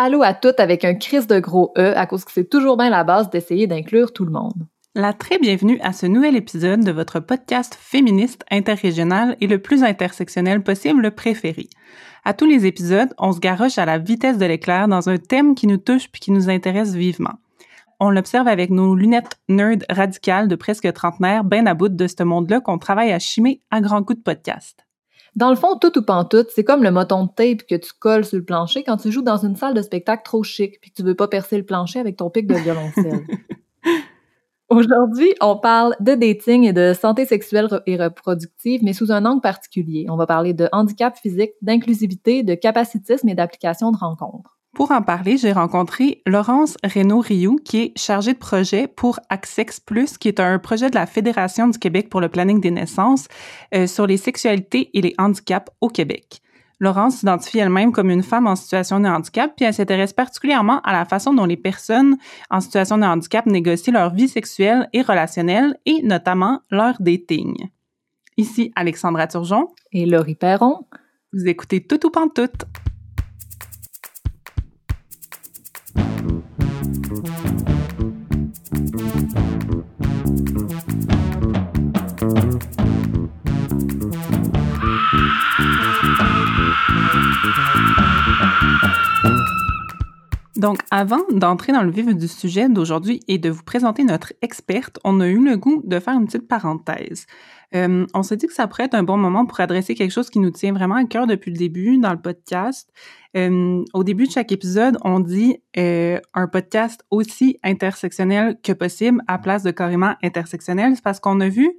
allô à toutes avec un crise de gros E à cause que c'est toujours bien la base d'essayer d'inclure tout le monde. La très bienvenue à ce nouvel épisode de votre podcast féministe interrégional et le plus intersectionnel possible préféré. À tous les épisodes, on se garoche à la vitesse de l'éclair dans un thème qui nous touche puis qui nous intéresse vivement. On l'observe avec nos lunettes nerd radicales de presque trentenaire, ben à bout de ce monde-là qu'on travaille à chimer à grands coups de podcast. Dans le fond, tout ou pantoute, c'est comme le moton de tape que tu colles sur le plancher quand tu joues dans une salle de spectacle trop chic puis que tu veux pas percer le plancher avec ton pic de violoncelle. Aujourd'hui, on parle de dating et de santé sexuelle et reproductive, mais sous un angle particulier. On va parler de handicap physique, d'inclusivité, de capacitisme et d'application de rencontres. Pour en parler, j'ai rencontré Laurence Reynaud-Rioux, qui est chargée de projet pour Accex Plus, qui est un projet de la Fédération du Québec pour le planning des naissances euh, sur les sexualités et les handicaps au Québec. Laurence s'identifie elle-même comme une femme en situation de handicap, puis elle s'intéresse particulièrement à la façon dont les personnes en situation de handicap négocient leur vie sexuelle et relationnelle, et notamment leur dating. Ici Alexandra Turgeon. Et Laurie Perron. Vous écoutez Tout ou Pantoute. Donc, avant d'entrer dans le vif du sujet d'aujourd'hui et de vous présenter notre experte, on a eu le goût de faire une petite parenthèse. Euh, on s'est dit que ça pourrait être un bon moment pour adresser quelque chose qui nous tient vraiment à cœur depuis le début dans le podcast. Euh, au début de chaque épisode, on dit euh, un podcast aussi intersectionnel que possible à place de carrément intersectionnel. C'est parce qu'on a vu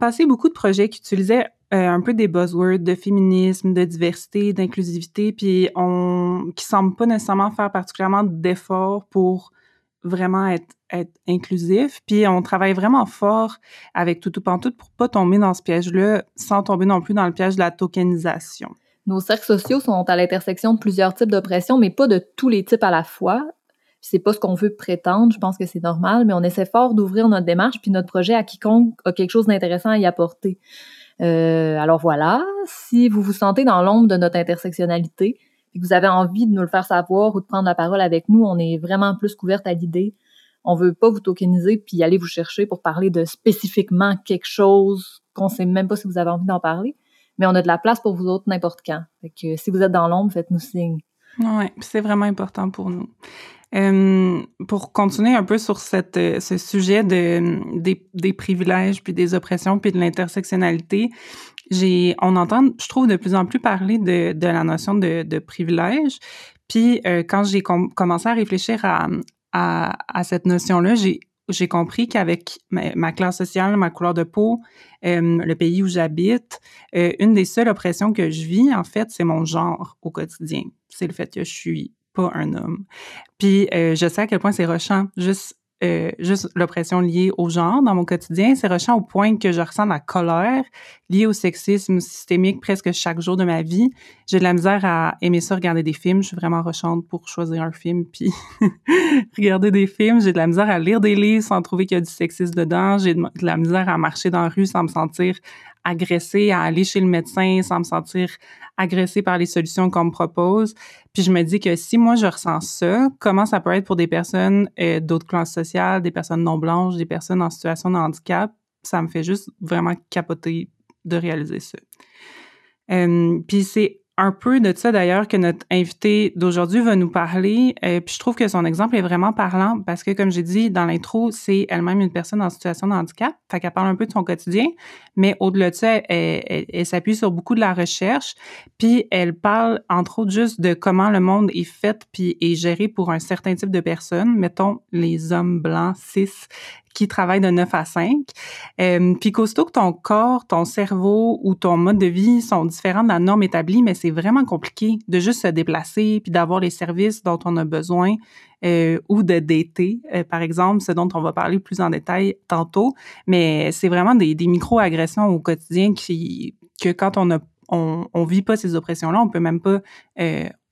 passer beaucoup de projets qui utilisaient euh, un peu des buzzwords de féminisme, de diversité, d'inclusivité, puis on qui semblent pas nécessairement faire particulièrement d'efforts pour vraiment être, être inclusif. Puis on travaille vraiment fort avec tout ou Pantoute pour pas tomber dans ce piège-là, sans tomber non plus dans le piège de la tokenisation. Nos cercles sociaux sont à l'intersection de plusieurs types d'oppression, mais pas de tous les types à la fois. C'est pas ce qu'on veut prétendre, je pense que c'est normal, mais on essaie fort d'ouvrir notre démarche puis notre projet à quiconque a quelque chose d'intéressant à y apporter. Euh, alors voilà, si vous vous sentez dans l'ombre de notre intersectionnalité et que vous avez envie de nous le faire savoir ou de prendre la parole avec nous, on est vraiment plus couverte à l'idée. On veut pas vous tokeniser puis aller vous chercher pour parler de spécifiquement quelque chose qu'on sait même pas si vous avez envie d'en parler, mais on a de la place pour vous autres n'importe quand. Fait que si vous êtes dans l'ombre, faites-nous signe. Oui, c'est vraiment important pour nous. Euh, pour continuer un peu sur euh, ce sujet de, des, privilèges, puis des oppressions, puis de l'intersectionnalité, on entend, je trouve, de plus en plus parler de, la notion de, privilège. Puis euh, quand j'ai commencé à réfléchir à, cette notion-là, j'ai compris qu'avec ma, classe sociale, ma couleur de peau, le pays où j'habite, une des seules oppressions que je vis, en fait, c'est mon genre au quotidien. C'est le fait que je suis pas un homme. Puis euh, je sais à quel point c'est. Juste euh, juste l'oppression liée au genre dans mon quotidien, c'est rochant au point que je ressens la colère liée au sexisme systémique presque chaque jour de ma vie. J'ai de la misère à aimer ça, regarder des films. Je suis vraiment rochante pour choisir un film puis regarder des films. J'ai de la misère à lire des livres sans trouver qu'il y a du sexisme dedans. J'ai de la misère à marcher dans la rue sans me sentir agressée, à aller chez le médecin sans me sentir agressée par les solutions qu'on me propose. Puis je me dis que si moi je ressens ça, comment ça peut être pour des personnes euh, d'autres classes sociales, des personnes non blanches, des personnes en situation de handicap? Ça me fait juste vraiment capoter de réaliser ça. Euh, puis c'est un peu de ça d'ailleurs que notre invité d'aujourd'hui va nous parler. Euh, puis je trouve que son exemple est vraiment parlant parce que, comme j'ai dit dans l'intro, c'est elle-même une personne en situation de handicap. Fait qu'elle parle un peu de son quotidien, mais au-delà de ça, elle, s'appuie sur beaucoup de la recherche. Puis elle parle entre autres juste de comment le monde est fait puis est géré pour un certain type de personnes, mettons les hommes blancs cis qui travaille de 9 à 5. Euh, puis qu'aussitôt que ton corps, ton cerveau ou ton mode de vie sont différents de la norme établie, mais c'est vraiment compliqué de juste se déplacer puis d'avoir les services dont on a besoin euh, ou de dater, euh, par exemple, ce dont on va parler plus en détail tantôt. Mais c'est vraiment des, des micro-agressions au quotidien qui que quand on a on, on vit pas ces oppressions-là, on peut même pas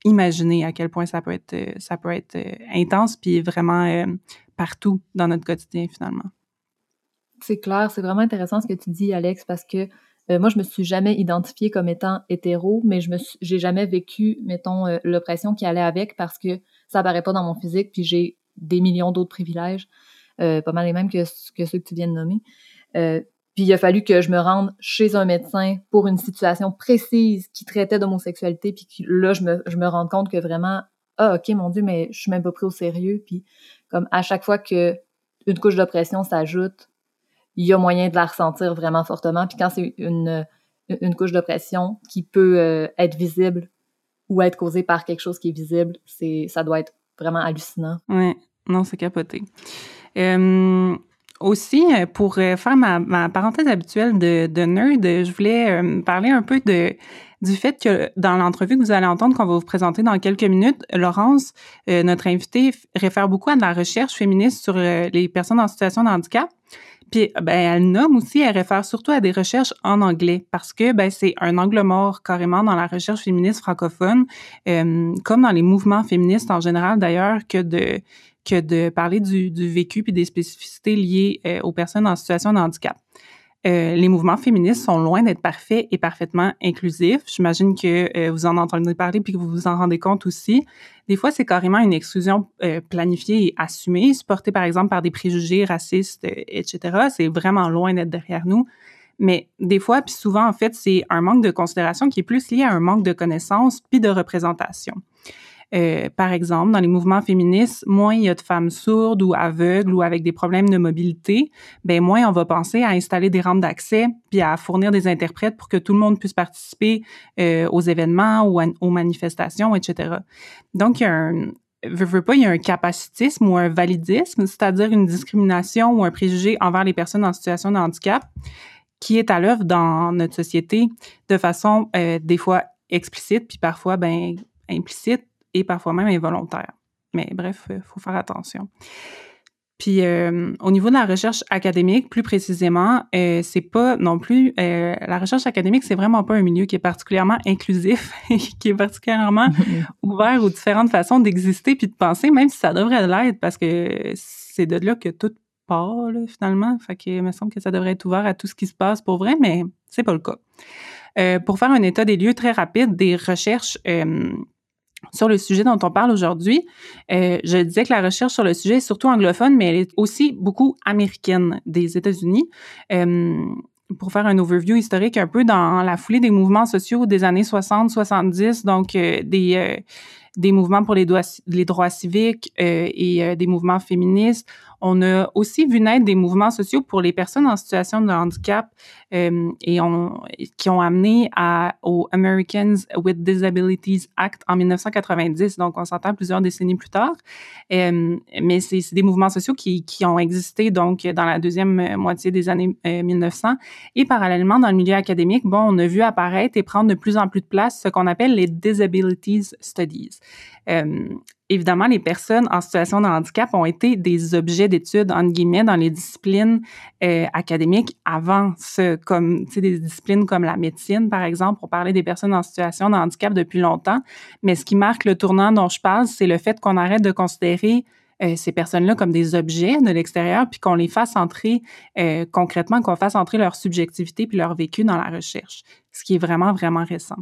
imaginer à quel point ça peut être ça peut être intense puis vraiment partout dans notre quotidien finalement. C'est clair, c'est vraiment intéressant ce que tu dis, Alex, parce que euh, moi, je me suis jamais identifiée comme étant hétéro, mais je me j'ai jamais vécu, mettons, euh, l'oppression qui allait avec parce que ça apparaît pas dans mon physique, puis j'ai des millions d'autres privilèges, euh, pas mal les mêmes que, que ceux que tu viens de nommer. Puis il a fallu que je me rende chez un médecin pour une situation précise qui traitait d'homosexualité, puis là, je me, je me rends compte que vraiment, ah, ok, mon Dieu, mais je suis même pas pris au sérieux. Puis comme à chaque fois que une couche d'oppression s'ajoute, il y a moyen de la ressentir vraiment fortement. Puis quand c'est une, couche d'oppression qui peut euh, être visible ou être causée par quelque chose qui est visible, c'est ça doit être vraiment hallucinant. Oui, non, c'est capoté. Aussi, euh, pour euh, faire ma, parenthèse habituelle de, de nerd, je voulais euh, parler un peu du fait que dans l'entrevue que vous allez entendre qu'on va vous présenter dans quelques minutes, Laurence, notre invitée, réfère beaucoup à de la recherche féministe sur les personnes en situation de handicap. Puis, ben, elle nomme aussi, elle réfère surtout à des recherches en anglais parce que ben, c'est un angle mort carrément dans la recherche féministe francophone, comme dans les mouvements féministes en général d'ailleurs, que de que de parler du, vécu puis des spécificités liées euh, aux personnes en situation de handicap. Euh, les mouvements féministes sont loin d'être parfaits et parfaitement inclusifs. J'imagine que euh, vous en entendez parler puis que vous vous en rendez compte aussi. Des fois, c'est carrément une exclusion planifiée et assumée, supportée par exemple par des préjugés racistes, etc. C'est vraiment loin d'être derrière nous. Mais des fois, puis souvent, en fait, c'est un manque de considération qui est plus lié à un manque de connaissances puis de représentation. Euh, par exemple, dans les mouvements féministes, moins il y a de femmes sourdes ou aveugles ou avec des problèmes de mobilité, ben moins on va penser à installer des rampes d'accès puis à fournir des interprètes pour que tout le monde puisse participer euh, aux événements ou aux manifestations, etc. Donc, il y a un, veux, pas, il y a un capacitisme ou un validisme, c'est-à-dire une discrimination ou un préjugé envers les personnes en situation de handicap qui est à l'œuvre dans notre société de façon euh, des fois explicite puis parfois ben implicite et parfois même involontaire. Mais bref, il faut faire attention. Puis euh, au niveau de la recherche académique, plus précisément, euh, c'est pas non plus euh, la recherche académique, c'est vraiment pas un milieu qui est particulièrement inclusif, qui est particulièrement ouvert aux différentes façons d'exister puis de penser, même si ça devrait l'être, parce que c'est de là que tout part là, finalement. Fait que il me semble que ça devrait être ouvert à tout ce qui se passe pour vrai, mais c'est pas le cas. Euh, pour faire un état des lieux très rapide des recherches sur le sujet dont on parle aujourd'hui. Euh, je disais que la recherche sur le sujet est surtout anglophone, mais elle est aussi beaucoup américaine des États-Unis. Euh, pour faire un overview historique un peu dans la foulée des mouvements sociaux des années 60-70, donc euh, des des mouvements pour les droits, les droits civiques et des mouvements féministes, on a aussi vu naître des mouvements sociaux pour les personnes en situation de handicap euh, et on, qui ont amené à, au Americans with Disabilities Act en 1990. Donc, on s'entend plusieurs décennies plus tard. Euh, mais c'est des mouvements sociaux qui, qui ont existé donc dans la deuxième moitié des années 1900. Euh, et parallèlement, dans le milieu académique, bon, on a vu apparaître et prendre de plus en plus de place ce qu'on appelle les Disabilities Studies. Évidemment, les personnes en situation de handicap ont été des objets d'étude, entre guillemets, dans les disciplines euh, académiques avant ce, comme, des disciplines comme la médecine, par exemple, pour parler des personnes en situation de handicap depuis longtemps. Mais ce qui marque le tournant dont je parle, c'est le fait qu'on arrête de considérer euh, ces personnes-là comme des objets de l'extérieur, puis qu'on les fasse entrer euh, concrètement, qu'on fasse entrer leur subjectivité puis leur vécu dans la recherche, ce qui est vraiment, vraiment récent.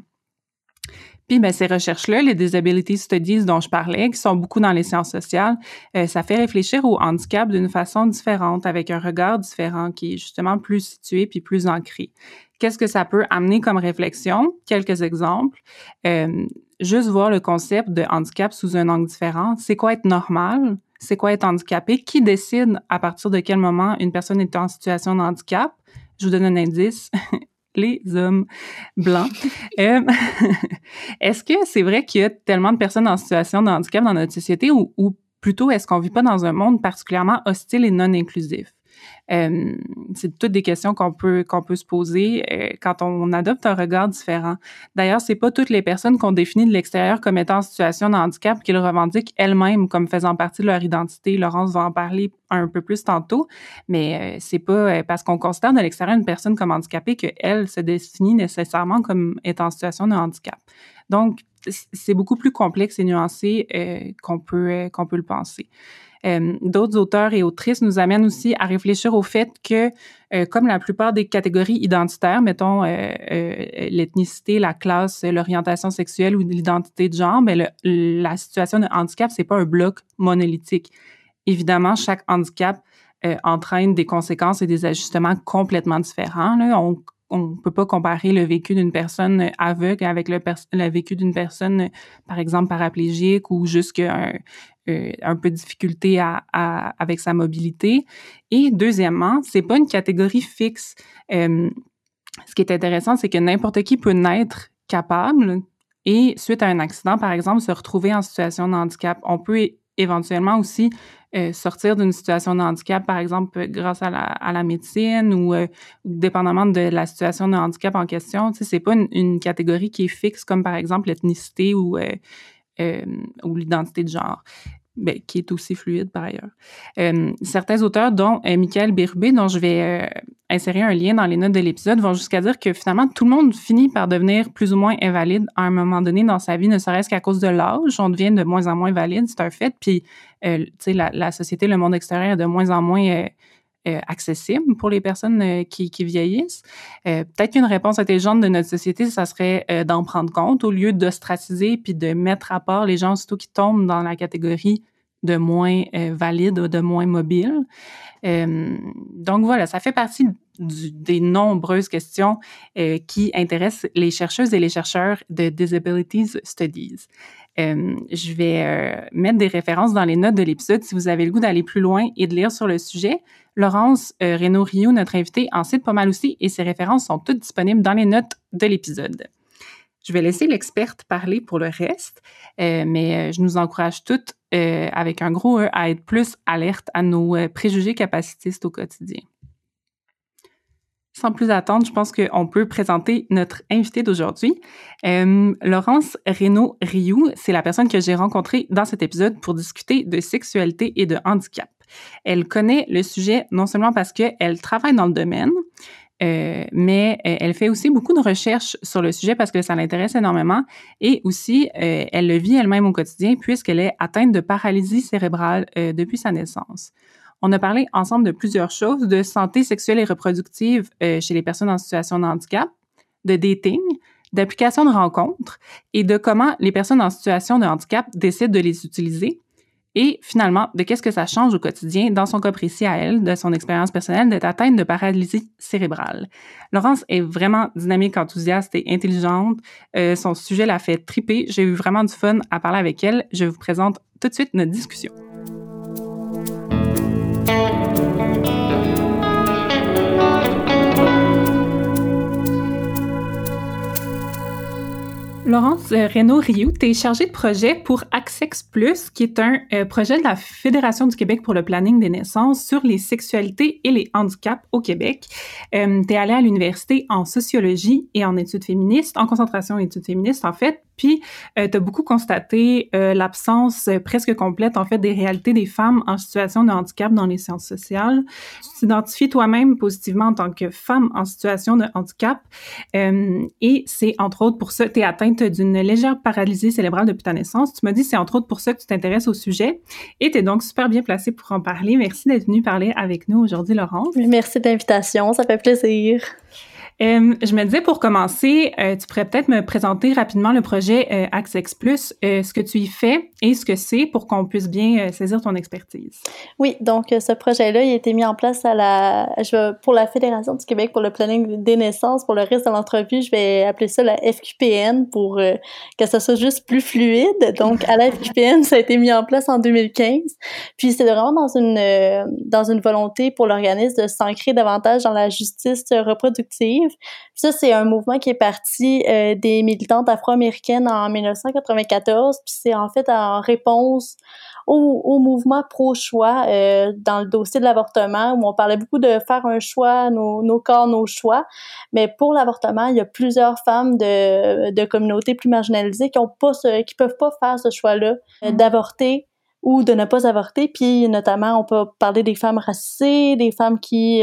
Puis ben, ces recherches-là, les disability studies dont je parlais, qui sont beaucoup dans les sciences sociales, euh, ça fait réfléchir au handicap d'une façon différente, avec un regard différent, qui est justement plus situé puis plus ancré. Qu'est-ce que ça peut amener comme réflexion? Quelques exemples. Euh, juste voir le concept de handicap sous un angle différent. C'est quoi être normal? C'est quoi être handicapé? Qui décide à partir de quel moment une personne est en situation de handicap? Je vous donne un indice. les hommes blancs. Euh, est-ce que c'est vrai qu'il y a tellement de personnes en situation de handicap dans notre société ou, ou plutôt est-ce qu'on vit pas dans un monde particulièrement hostile et non inclusif? Euh, c'est toutes des questions qu'on peut qu'on peut se poser euh, quand on adopte un regard différent. D'ailleurs, c'est pas toutes les personnes qu'on définit de l'extérieur comme étant en situation de handicap qu'ils revendiquent elles-mêmes comme faisant partie de leur identité. Laurence va en parler un peu plus tantôt, mais euh, c'est pas parce qu'on considère de l'extérieur une personne comme handicapée qu'elle se définit nécessairement comme étant en situation de handicap. Donc, c'est beaucoup plus complexe et nuancé qu'on peut qu'on peut le penser. Euh, d'autres auteurs et autrices nous amènent aussi à réfléchir au fait que, euh, comme la plupart des catégories identitaires, mettons euh, l'ethnicité, la classe, l'orientation sexuelle ou l'identité de genre, mais ben, la situation de handicap, c'est pas un bloc monolithique. Évidemment, chaque handicap entraîne des conséquences et des ajustements complètement différents. On peut pas comparer le vécu d'une personne aveugle avec le, vécu d'une personne, par exemple, paraplégique ou juste un, euh, un peu de difficulté avec sa mobilité. Et deuxièmement, c'est pas une catégorie fixe. Euh, ce qui est intéressant, c'est que n'importe qui peut naître capable et suite à un accident, par exemple, se retrouver en situation de handicap. On peut éventuellement aussi euh, sortir d'une situation de handicap, par exemple, grâce à la, à la médecine ou, euh, dépendamment de la situation de handicap en question. Tu sais, c'est pas une, catégorie qui est fixe, comme par exemple l'ethnicité ou, euh, ou l'identité de genre. Ben, qui est aussi fluide par ailleurs. Euh, certains auteurs, dont euh, Michael Birbé, dont je vais euh, insérer un lien dans les notes de l'épisode, vont jusqu'à dire que finalement, tout le monde finit par devenir plus ou moins invalide à un moment donné dans sa vie, ne serait-ce qu'à cause de l'âge. On devient de moins en moins valide, c'est un fait. Puis, tu sais, la, société, le monde extérieur est de moins en moins accessible pour les personnes qui, vieillissent. Peut-être qu'une réponse intelligente de notre société, ça serait d'en prendre compte au lieu d'ostraciser puis de mettre à part les gens surtout qui tombent dans la catégorie de moins euh, valide ou de moins mobile. Euh, donc voilà, ça fait partie des nombreuses questions euh, qui intéressent les chercheuses et les chercheurs de Disabilities Studies. je vais mettre des références dans les notes de l'épisode si vous avez le goût d'aller plus loin et de lire sur le sujet. Laurence Renaud-Rio, notre invitée, en cite pas mal aussi et ses références sont toutes disponibles dans les notes de l'épisode. Je vais laisser l'experte parler pour le reste, mais je nous encourage toutes euh, avec un gros E, à être plus alerte à nos euh, préjugés capacitistes au quotidien. Sans plus attendre, je pense qu'on peut présenter notre invité d'aujourd'hui. Euh, Laurence Reynaud-Rioux, c'est la personne que j'ai rencontrée dans cet épisode pour discuter de sexualité et de handicap. Elle connaît le sujet non seulement parce qu'elle travaille dans le domaine, euh, mais euh, elle fait aussi beaucoup de recherches sur le sujet parce que ça l'intéresse énormément et aussi euh, elle le vit elle-même au quotidien puisqu'elle est atteinte de paralysie cérébrale depuis sa naissance. On a parlé ensemble de plusieurs choses, de santé sexuelle et reproductive chez les personnes en situation de handicap, de dating, d'application de rencontres et de comment les personnes en situation de handicap décident de les utiliser et finalement, de qu'est-ce que ça change au quotidien dans son cas précis à elle, de son expérience personnelle d'être atteinte de paralysie cérébrale? Laurence est vraiment dynamique, enthousiaste et intelligente. Euh, son sujet l'a fait triper. J'ai eu vraiment du fun à parler avec elle. Je vous présente tout de suite notre discussion. Laurence euh, Renaud-Rioux, tu es chargée de projet pour Access Plus, qui est un euh, projet de la Fédération du Québec pour le planning des naissances sur les sexualités et les handicaps au Québec. Euh, tu es allée à l'université en sociologie et en études féministes, en concentration études féministes en fait, puis, euh, tu as beaucoup constaté euh, l'absence euh, presque complète, en fait, des réalités des femmes en situation de handicap dans les sciences sociales. Tu t'identifies toi-même positivement en tant que femme en situation de handicap. et c'est entre autres pour ça, tu es atteinte d'une légère paralysie cérébrale depuis ta naissance. Tu m'as dit c'est entre autres pour ça que tu t'intéresses au sujet. Et tu es donc super bien placée pour en parler. Merci d'être venue parler avec nous aujourd'hui, Laurence. Merci de l'invitation, ça fait plaisir. Euh, je me disais pour commencer, euh, tu pourrais peut-être me présenter rapidement le projet euh, Access Plus, euh, ce que tu y fais et ce que c'est pour qu'on puisse bien saisir ton expertise. Oui, donc ce projet-là, il a été mis en place à la, je, pour la Fédération du Québec pour le planning des naissances. Pour le reste de l'entrevue, je vais appeler ça la FQPN pour que ça soit juste plus fluide. Donc à la FQPN, ça a été mis en place en 2015. Puis c'est vraiment dans une dans une volonté pour l'organisme de s'ancrer davantage dans la justice reproductive ça, c'est un mouvement qui est parti euh, des militantes afro-américaines en 1994. Puis c'est en fait en réponse au, mouvement pro-choix euh, dans le dossier de l'avortement, où on parlait beaucoup de faire un choix, nos, nos corps, nos choix. Mais pour l'avortement, il y a plusieurs femmes de, de communautés plus marginalisées qui ont pas ce, qui peuvent pas faire ce choix-là euh, mm. d'avorter ou de ne pas avorter. Puis notamment, on peut parler des femmes racisées, des femmes qui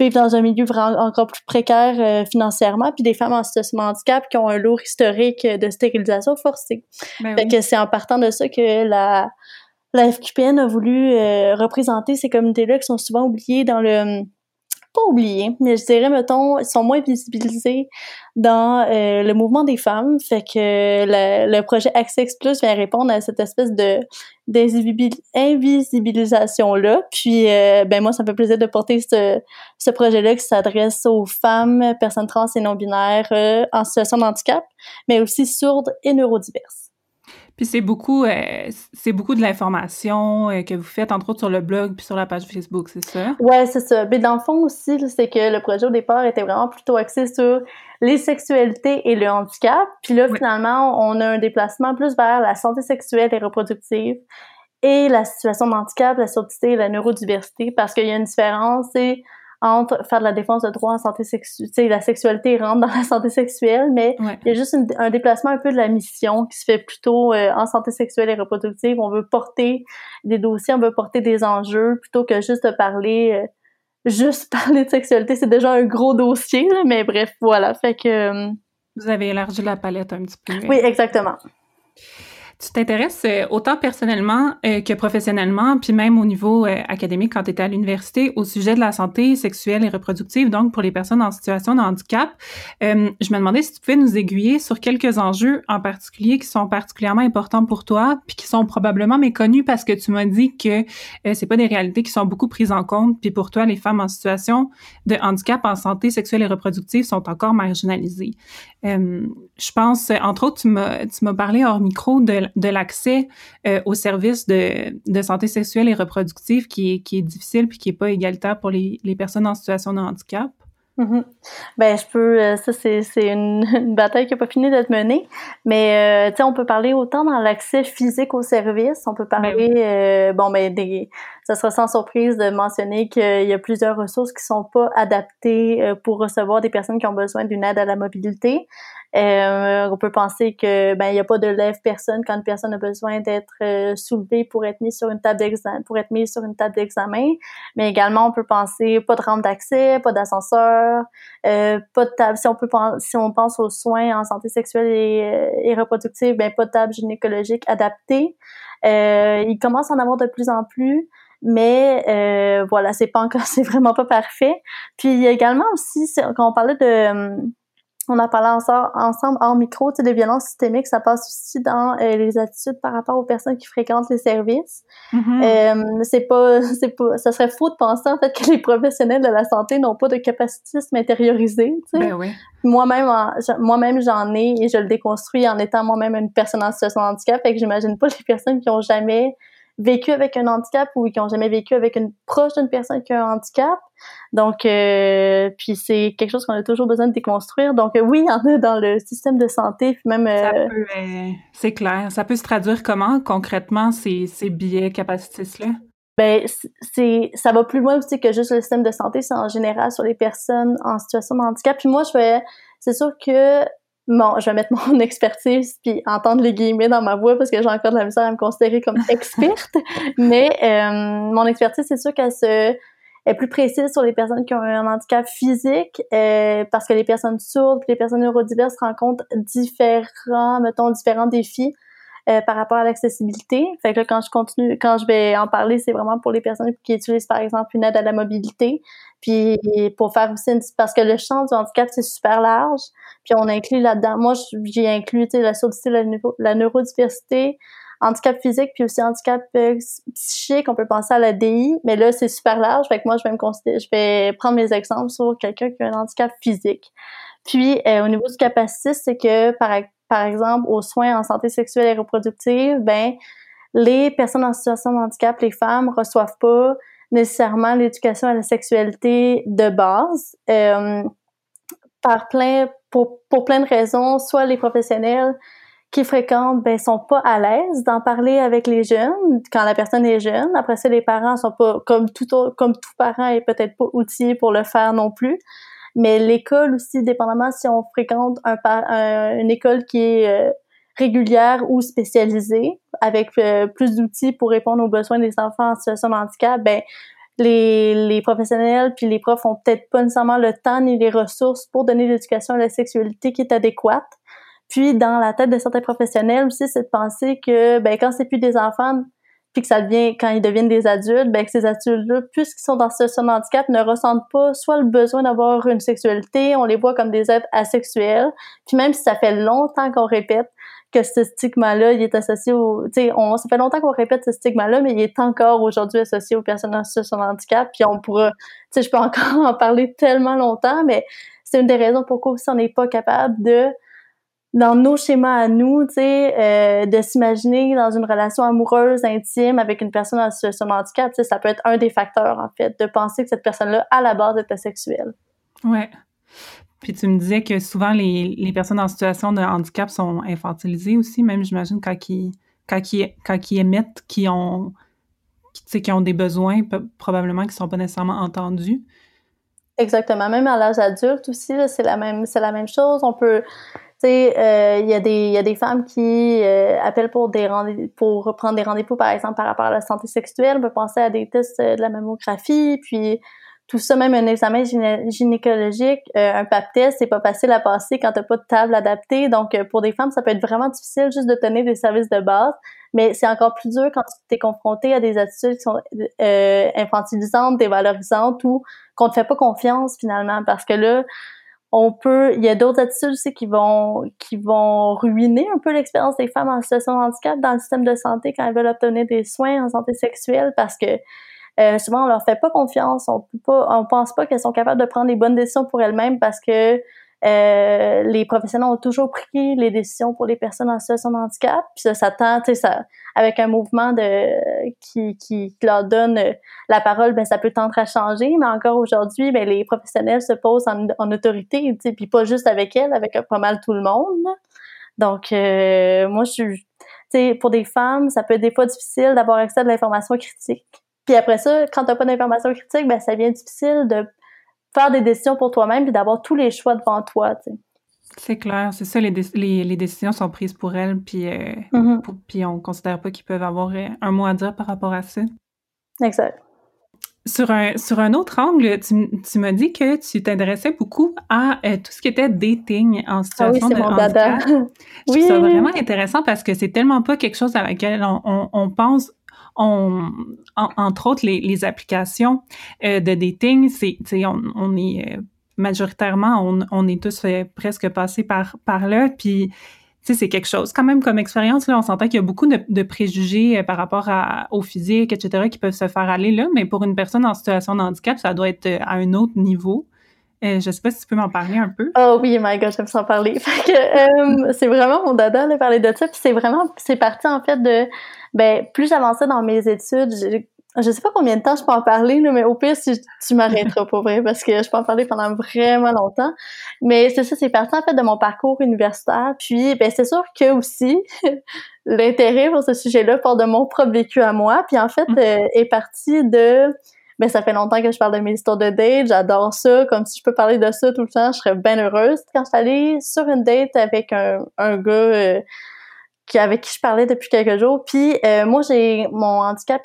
vivent dans un milieu encore plus précaire euh, financièrement, puis des femmes en situation de handicap qui ont un lourd historique de stérilisation forcée. Ben fait que c'est en partant de ça que la la FQPN a voulu représenter ces communautés-là qui sont souvent oubliées dans le pas oubliés, mais je dirais, mettons, ils sont moins visibilisés dans euh, le mouvement des femmes. Fait que le, projet Access Plus vient répondre à cette espèce de d'invisibilisation-là. Puis, euh, ben moi, ça me fait plaisir de porter ce, ce projet-là qui s'adresse aux femmes, personnes trans et non-binaires euh, en situation de handicap, mais aussi sourdes et neurodiverses. Puis c'est beaucoup, euh, c'est beaucoup de l'information euh, que vous faites, entre autres sur le blog puis sur la page Facebook, c'est ça? Ouais, c'est ça. Mais dans le fond aussi, c'est que le projet au départ était vraiment plutôt axé sur les sexualités et le handicap. Puis là, finalement, on a un déplacement plus vers la santé sexuelle et reproductive et la situation de handicap, la surdité et la neurodiversité, parce qu'il y a une différence, c'est entre faire de la défense de droits en santé sexuelle, tu sais, la sexualité rentre dans la santé sexuelle, mais il y a juste un déplacement un peu de la mission qui se fait plutôt euh, en santé sexuelle et reproductive. On veut porter des dossiers, on veut porter des enjeux plutôt que juste de parler, euh, juste parler de sexualité. C'est déjà un gros dossier, mais bref, voilà. Fait que. Euh, Vous avez élargi la palette un petit peu. Oui, exactement tu t'intéresses euh, autant personnellement euh, que professionnellement, puis même au niveau euh, académique quand tu étais à l'université, au sujet de la santé sexuelle et reproductive, donc pour les personnes en situation de handicap. je me demandais si tu pouvais nous aiguiller sur quelques enjeux en particulier qui sont particulièrement importants pour toi, puis qui sont probablement méconnus parce que tu m'as dit que c'est pas des réalités qui sont beaucoup prises en compte, puis pour toi, les femmes en situation de handicap en santé sexuelle et reproductive sont encore marginalisées. je pense, entre autres, tu m'as parlé hors micro de de l'accès euh, aux services de, de, santé sexuelle et reproductive qui est, qui est difficile puis qui est pas égalitaire pour les, les personnes en situation de handicap? Mm-hmm. Ben, je peux, euh, ça c'est, une, une, bataille qui n'a pas fini d'être menée, mais euh, tu sais, on peut parler autant dans l'accès physique aux services, on peut ben parler, euh, bon, ben, des, ça sera sans surprise de mentionner qu'il y a plusieurs ressources qui sont pas adaptées pour recevoir des personnes qui ont besoin d'une aide à la mobilité. Euh, on peut penser que ben il y a pas de lève personne quand une personne a besoin d'être euh, soulevée pour être mise sur une table d'examen pour être mise sur une table d'examen mais également on peut penser pas de rampe d'accès pas d'ascenseur euh, pas de table si on peut si on pense aux soins en santé sexuelle et, et reproductive ben pas de table gynécologique adaptée il commence à en avoir de plus en plus mais euh, voilà c'est pas encore c'est vraiment pas parfait. Puis également aussi quand on parlait de on a parlé ensemble, en micro, tu sais, des violences systémiques, ça passe aussi dans euh, les attitudes par rapport aux personnes qui fréquentent les services. Mm-hmm. euh, c'est pas, c'est pas, ça serait faux de penser en fait que les professionnels de la santé n'ont pas de capacitisme intériorisé. Tu sais. Ben oui. Moi-même, moi-même, j'en ai et je le déconstruis en étant moi-même une personne en situation de handicap. Fait que j'imagine pas les personnes qui ont jamais vécu avec un handicap ou qui ont jamais vécu avec une proche d'une personne qui a un handicap. Donc, euh, puis c'est quelque chose qu'on a toujours besoin de déconstruire. Donc, euh, oui, il y en a dans le système de santé, puis même... Euh, c'est clair. Ça peut se traduire comment, concrètement, ces, ces biais capacitistes-là? Ben, c'est, ça va plus loin aussi que juste le système de santé, c'est en général sur les personnes en situation de handicap. Puis moi, je vais, c'est sûr que bon, je vais mettre mon expertise puis entendre les guillemets dans ma voix parce que j'ai encore de la misère à me considérer comme experte. Mais euh, mon expertise, c'est sûr qu'elle se est plus précise sur les personnes qui ont un handicap physique euh, parce que les personnes sourdes les personnes neurodiverses rencontrent différents, mettons, différents défis euh, par rapport à l'accessibilité. Fait que là, quand je continue, quand je vais en parler, c'est vraiment pour les personnes qui utilisent par exemple une aide à la mobilité, puis pour faire aussi une, parce que le champ du handicap c'est super large, puis on inclut là-dedans. Moi, j'ai inclus la surdité, la, la neurodiversité, handicap physique puis aussi handicap euh, psychique, on peut penser à la DI, mais là c'est super large, fait que moi je vais me considérer, je vais prendre mes exemples sur quelqu'un qui a un handicap physique. Puis euh, au niveau du capacité, c'est que par par exemple, aux soins en santé sexuelle et reproductive, ben, les personnes en situation de handicap, les femmes, reçoivent pas nécessairement l'éducation à la sexualité de base. Euh, par plein, pour, pour plein de raisons, soit les professionnels qui fréquentent ben sont pas à l'aise d'en parler avec les jeunes quand la personne est jeune. Après ça, les parents sont pas comme tout comme tout parent est peut-être pas outillé pour le faire non plus. Mais l'école aussi, dépendamment si on fréquente un, une école qui est euh, régulière ou spécialisée, avec euh, plus d'outils pour répondre aux besoins des enfants en situation de handicap, ben les, les professionnels puis les profs ont peut-être pas nécessairement le temps ni les ressources pour donner l'éducation à la sexualité qui est adéquate. Puis dans la tête de certains professionnels aussi, c'est de penser que ben quand c'est plus des enfants puis que ça devient quand ils deviennent des adultes, ben que ces adultes-là, puisqu'ils sont dans ce situation de handicap, ne ressentent pas soit le besoin d'avoir une sexualité, on les voit comme des êtres asexuels, puis même si ça fait longtemps qu'on répète que ce stigma-là, il est associé au, tu sais, on, ça fait longtemps qu'on répète ce stigma-là, mais il est encore aujourd'hui associé aux personnes en situation de handicap, puis on pourra, tu sais, je peux encore en parler tellement longtemps, mais c'est une des raisons pourquoi aussi on n'est pas capable de dans nos schémas à nous, tu sais, euh, de s'imaginer dans une relation amoureuse, intime avec une personne en situation de handicap, tu sais, ça peut être un des facteurs, en fait, de penser que cette personne-là, à la base, est asexuelle. Ouais. Puis tu me disais que souvent, les, les personnes en situation de handicap sont infantilisées aussi, même, j'imagine, quand ils, quand ils, quand ils émettent qu'ils ont, qui ont des besoins, probablement qui sont pas nécessairement entendus. Exactement. Même à l'âge adulte aussi, c'est la même, c'est la même chose. On peut, euh, il y, a des, y a des femmes qui euh, appellent pour des pour prendre des rendez-vous, par exemple, par rapport à la santé sexuelle. On peut penser à des tests euh, de la mammographie, puis tout ça, même un examen gynécologique, un pap test, c'est pas facile à passer quand t'as pas de table adaptée. Donc, pour des femmes, ça peut être vraiment difficile juste de tenir des services de base. Mais c'est encore plus dur quand tu t'es confronté à des attitudes qui sont infantilisantes, dévalorisantes ou qu'on te fait pas confiance finalement. Parce que là, on peut, il y a d'autres attitudes aussi qui vont, qui vont ruiner un peu l'expérience des femmes en situation de handicap dans le système de santé quand elles veulent obtenir des soins en santé sexuelle parce que euh, souvent on leur fait pas confiance, on peut pas, on pense pas qu'elles sont capables de prendre les bonnes décisions pour elles-mêmes parce que euh, les professionnels ont toujours pris les décisions pour les personnes en situation de handicap. Puis ça, ça tend, ça, avec un mouvement de qui, qui, leur donne la parole, ben ça peut tendre à changer. Mais encore aujourd'hui, ben les professionnels se posent en, en autorité, puis pas juste avec elles, avec pas mal tout le monde. Donc euh, moi, je suis, pour des femmes, ça peut être des fois difficile d'avoir accès à de l'information critique. Puis après ça, quand t'as pas d'information critique, ben ça devient difficile de faire des décisions pour toi-même puis d'avoir tous les choix devant toi. C'est clair, c'est ça, les, les, les, décisions sont prises pour elles, puis, euh, mm-hmm. puis on considère pas qu'ils peuvent avoir euh, un mot à dire par rapport à ça. Exact. Sur un, sur un autre angle, tu, tu m'as dit que tu t'intéressais beaucoup à euh, tout ce qui était dating en situation ah oui, de mon Dada. Je oui. trouve ça vraiment intéressant parce que c'est tellement pas quelque chose à laquelle on, on, on pense on, entre autres, les, les applications euh, de dating, c'est, on, on est euh, majoritairement, on, on est tous euh, presque passés par, par là, puis c'est quelque chose quand même comme expérience. Là, on s'entend qu'il y a beaucoup de, de préjugés par rapport à, au physique, etc., qui peuvent se faire aller là, mais pour une personne en situation de handicap, ça doit être à un autre niveau. Euh, je sais pas si tu peux m'en parler un peu. Oh oui, my god, j'aime s'en parler. c'est vraiment mon dada de parler de ça. Puis c'est vraiment, c'est parti en fait de ben plus j'avançais dans mes études, je, je sais pas combien de temps je peux en parler, là, mais au pire, si tu m'arrêteras pas vrai, parce que je peux en parler pendant vraiment longtemps. Mais c'est ça, c'est parti en fait de mon parcours universitaire. Puis, ben c'est sûr que aussi l'intérêt pour ce sujet-là part de mon propre vécu à moi. Puis en fait, mm. euh, est parti de ben ça fait longtemps que je parle de mes histoires de date, j'adore ça, comme si je peux parler de ça tout le temps, je serais bien heureuse. Quand je suis allée sur une date avec un, un gars euh, qui, avec qui je parlais depuis quelques jours. Puis euh, moi, j'ai mon handicap,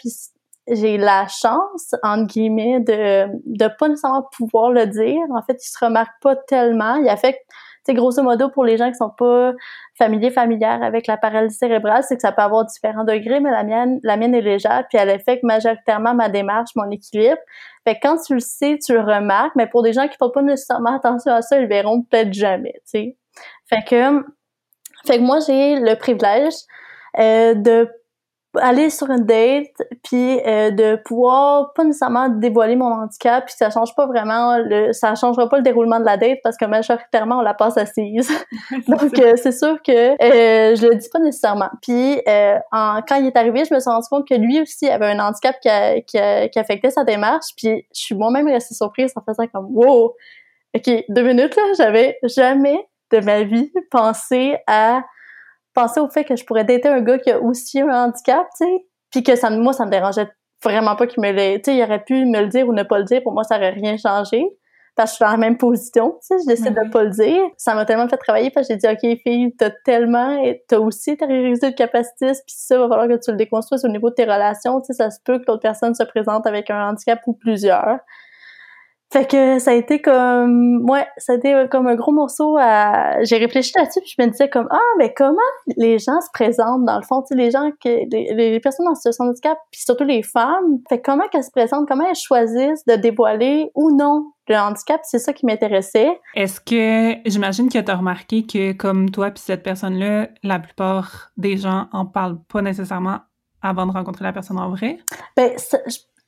j'ai la chance, entre guillemets, de de pas nécessairement pouvoir le dire. En fait, il se remarque pas tellement. Il affecte, sais, grosso modo, pour les gens qui sont pas familiers, familières avec la paralysie cérébrale, c'est que ça peut avoir différents degrés, mais la mienne, la mienne est légère, puis elle affecte majoritairement ma démarche, mon équilibre. Fait que quand tu le sais, tu le remarques, mais pour des gens qui font pas nécessairement attention à ça, ils verront peut-être jamais, tu sais. Fait que fait que moi, j'ai le privilège euh, de aller sur une date puis euh, de pouvoir pas nécessairement dévoiler mon handicap puis ça change pas vraiment le ça changera pas le déroulement de la date parce que majoritairement on la passe assise. Donc euh, c'est sûr que je le dis pas nécessairement. Puis en, quand il est arrivé je me suis rendu compte que lui aussi avait un handicap qui, qui, qui affectait sa démarche puis je suis moi-même restée surprise en faisant comme wow! Ok deux minutes là j'avais jamais de ma vie penser à penser au fait que je pourrais dater un gars qui a aussi un handicap, tu sais, puis que ça moi ça me dérangeait vraiment pas qu'il me l'ait, tu sais, il aurait pu me le dire ou ne pas le dire, pour moi ça aurait rien changé. Parce que je suis dans la même position, tu sais, je décide de pas le dire. Ça m'a tellement fait travailler parce que j'ai dit OK fille, t'as tellement t'as aussi intériorisé le capacitiste, puis ça va falloir que tu le déconstruises au niveau de tes relations, tu sais, ça se peut que l'autre personne se présente avec un handicap ou plusieurs. Fait que ça a été comme ouais, ça a été comme un gros morceau à j'ai réfléchi là-dessus puis je me disais comme ah mais comment les gens se présentent dans le fond, tu sais les gens que les, personnes en situation de handicap puis surtout les femmes, fait comment qu'elles se présentent, comment elles choisissent de dévoiler ou non le handicap, c'est ça qui m'intéressait. Est-ce que j'imagine que tu as remarqué que comme toi puis cette personne-là, la plupart des gens en parlent pas nécessairement avant de rencontrer la personne en vrai? Ben,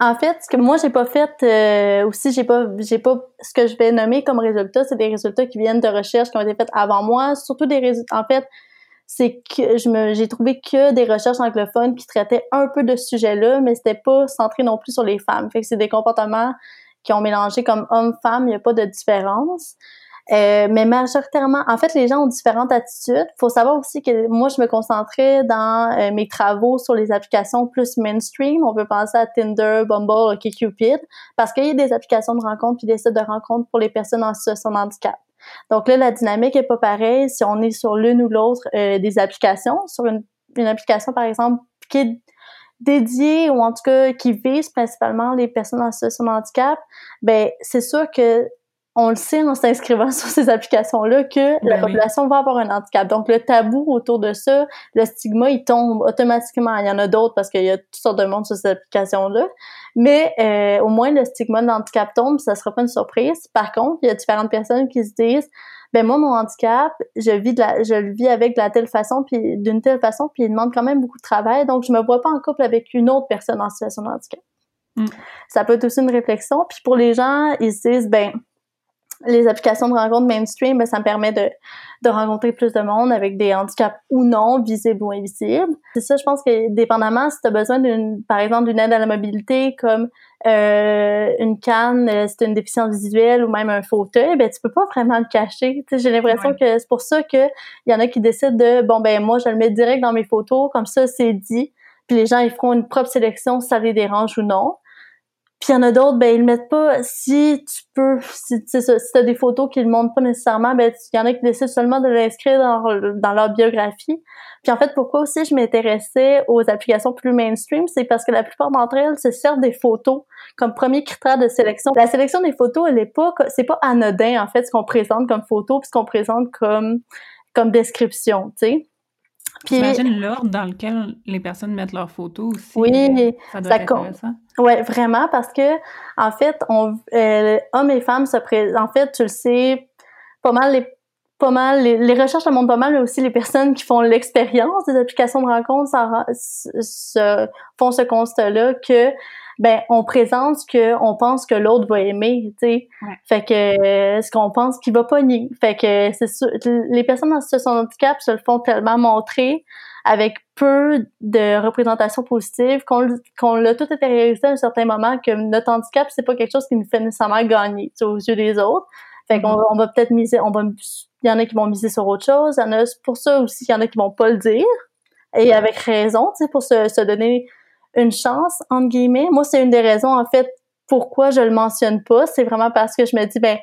en fait, ce que moi j'ai pas fait euh, aussi, j'ai pas, j'ai pas ce que je vais nommer comme résultat, c'est des résultats qui viennent de recherches qui ont été faites avant moi, surtout des résultats. En fait, c'est que je me, j'ai trouvé que des recherches anglophones qui traitaient un peu de ce sujet-là, mais c'était pas centré non plus sur les femmes. Fait que c'est des comportements qui ont mélangé comme homme-femme, il n'y a pas de différence. Euh, mais majoritairement, en fait, les gens ont différentes attitudes. Faut savoir aussi que moi, je me concentrais dans euh, mes travaux sur les applications plus mainstream. On peut penser à Tinder, Bumble, OkCupid, parce qu'il y a des applications de rencontres puis des sites de rencontres pour les personnes en situation de handicap. Donc là, la dynamique est pas pareille si on est sur l'une ou l'autre euh, des applications. Sur une, une application, par exemple, qui est dédiée ou en tout cas qui vise principalement les personnes en situation de handicap, ben c'est sûr que on le sait en s'inscrivant sur ces applications-là que la ben population va avoir un handicap. Donc, le tabou autour de ça, le stigma, il tombe automatiquement. Il y en a d'autres parce qu'il y a toutes sortes de monde sur ces applications-là. Mais euh, au moins, le stigma de l'handicap tombe, ça sera pas une surprise. Par contre, il y a différentes personnes qui se disent ben moi mon handicap, je vis de la, je le vis avec de la telle façon puis d'une telle façon puis il demande quand même beaucoup de travail donc je me vois pas en couple avec une autre personne en situation de handicap. Mm. Ça peut être aussi une réflexion puis pour les gens ils se disent ben les applications de rencontres mainstream, ben, ça me permet de, de rencontrer plus de monde avec des handicaps ou non, visibles ou invisibles. C'est ça, je pense que dépendamment, si tu as besoin d'une, par exemple, d'une aide à la mobilité comme euh, une canne, euh, si tu une déficience visuelle ou même un fauteuil, ben tu peux pas vraiment le cacher. J'ai l'impression que c'est pour ça que il y en a qui décident de bon ben moi je le mets direct dans mes photos, comme ça c'est dit, puis les gens ils feront une propre sélection si ça les dérange ou non. Puis il y en a d'autres, ben ils le mettent pas. Si tu peux, si tu as des photos qui le montrent pas nécessairement, ben il y en a qui décident seulement de l'inscrire dans, dans leur biographie. Puis en fait, pourquoi aussi je m'intéressais aux applications plus mainstream, c'est parce que la plupart d'entre elles se servent des photos comme premier critère de sélection. La sélection des photos, elle est pas, c'est pas anodin en fait ce qu'on présente comme photo, puis ce qu'on présente comme comme description, tu sais. Puis, J'imagine l'ordre dans lequel les personnes mettent leurs photos aussi? Oui, ça doit être intéressant. Oui, vraiment, parce que en fait, on, euh, hommes et femmes se présentent. En fait, tu le sais, pas mal les pas mal les, recherches le montrent pas mal, mais aussi les personnes qui font l'expérience des applications de rencontres se, font ce constat-là que ben on présente ce que on pense que l'autre va aimer, tu sais. Fait que euh, ce qu'on pense qu'il va pas nier. Fait que c'est sûr, les personnes en situation de handicap se le font tellement montrer avec peu de représentation positive qu'on qu'on l'a tout intériorisé à un certain moment que notre handicap c'est pas quelque chose qui nous fait nécessairement gagner aux yeux des autres. Fait qu'on mm-hmm. on va peut-être miser, on va, il y en a qui vont miser sur autre chose. Il y en a pour ça aussi, il y en a qui vont pas le dire et avec raison, tu sais, pour se, se donner une chance, entre guillemets. Moi, c'est une des raisons, en fait, pourquoi je le mentionne pas. C'est vraiment parce que je me dis, ben,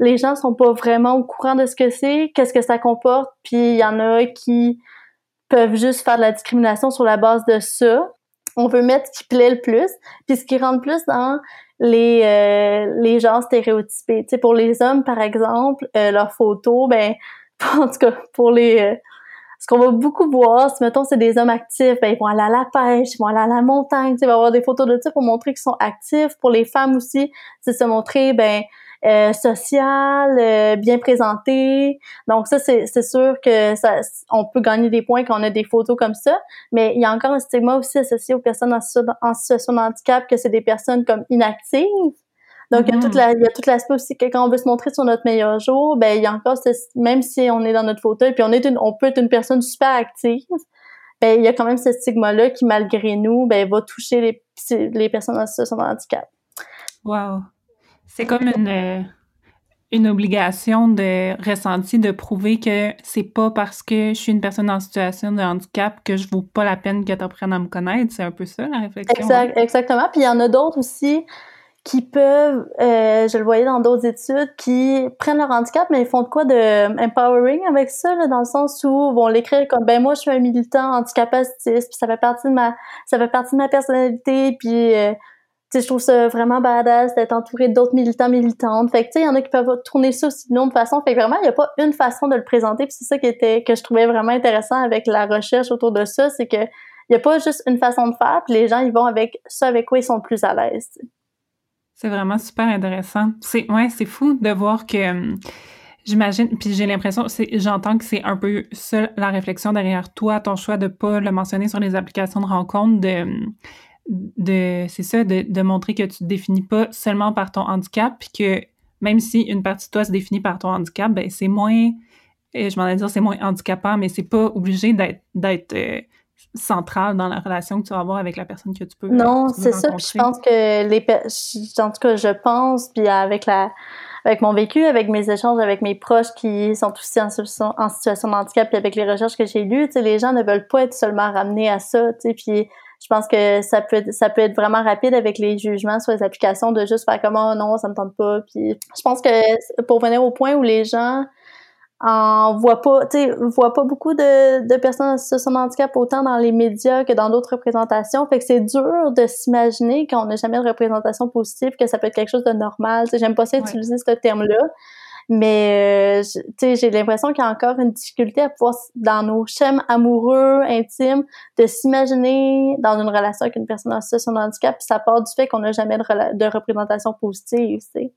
les gens sont pas vraiment au courant de ce que c'est, qu'est-ce que ça comporte, puis il y en a qui peuvent juste faire de la discrimination sur la base de ça. On veut mettre ce qui plaît le plus, puis ce qui rentre plus dans les euh, les gens stéréotypés. Tu sais, pour les hommes, par exemple, euh, leurs photos, ben, en tout cas, pour les euh, ce qu'on va beaucoup voir, si mettons c'est des hommes actifs, ben ils vont aller à la pêche, ils vont aller à la montagne, tu vas avoir des photos de ça pour montrer qu'ils sont actifs. Pour les femmes aussi, c'est se montrer ben euh, social, euh, bien présenté. Donc ça, c'est, c'est sûr que ça, on peut gagner des points quand on a des photos comme ça, mais il y a encore un stigma aussi associé aux personnes en, situation de handicap que c'est des personnes comme inactives. Donc, il y a toute mm. il y a tout l'aspect aussi que quand on veut se montrer sur notre meilleur jour, ben, il y a encore même si on est dans notre fauteuil, puis on est une, on peut être une personne super active, ben, il y a quand même ce stigma-là qui, malgré nous, ben, va toucher les, les personnes en situation de handicap. Wow. C'est comme une, euh, une obligation de ressenti de prouver que c'est pas parce que je suis une personne en situation de handicap que je vaux pas la peine que tu apprennes à me connaître. C'est un peu ça, la réflexion. Exact, exactement. Puis il y en a d'autres aussi qui peuvent, euh, je le voyais dans d'autres études, qui prennent leur handicap, mais ils font de quoi de empowering avec ça, là, dans le sens où vont l'écrire comme ben moi je suis un militant handicapacitiste, puis ça fait partie de ma ça fait partie de ma personnalité, puis euh, je trouve ça vraiment badass d'être entouré d'autres militants militantes. Fait que tu sais, il y en a qui peuvent tourner ça aussi d'une autre façon. Fait que vraiment, il n'y a pas une façon de le présenter. Puis c'est ça qui était que je trouvais vraiment intéressant avec la recherche autour de ça, c'est que il n'y a pas juste une façon de faire, puis les gens ils vont avec ça avec quoi ils sont plus à l'aise. C'est vraiment super intéressant. C'est ouais, c'est fou de voir que hum, J'imagine, puis j'ai l'impression, j'entends que c'est un peu ça la réflexion derrière toi, ton choix de pas le mentionner sur les applications de rencontre, de, de c'est ça, de, de, montrer que tu te définis pas seulement par ton handicap, puis que même si une partie de toi se définit par ton handicap, ben c'est moins, je m'en ai dire c'est moins handicapant, mais c'est pas obligé d'être d'être euh, central dans la relation que tu vas avoir avec la personne que tu peux. Non, c'est ça. Puis je pense que les, en tout cas, je pense, puis avec la avec mon vécu, avec mes échanges avec mes proches qui sont aussi en, en situation de handicap, puis avec les recherches que j'ai lues, tu sais, les gens ne veulent pas être seulement ramenés à ça, tu sais, puis je pense que ça peut être, ça peut être vraiment rapide avec les jugements sur les applications de juste faire comme oh non ça me tente pas puis je pense que pour venir au point où les gens on voit pas, tu voit pas beaucoup de, de personnes en situation de handicap autant dans les médias que dans d'autres représentations. Fait que c'est dur de s'imaginer qu'on n'a jamais de représentation positive, que ça peut être quelque chose de normal. J'aime pas ça utiliser ce terme-là. Mais euh, tu j'ai l'impression qu'il y a encore une difficulté à pouvoir, dans nos schèmes amoureux, intimes, de s'imaginer dans une relation avec une personne en situation de handicap. Puis ça part du fait qu'on n'a jamais de, de représentation positive, tu sais.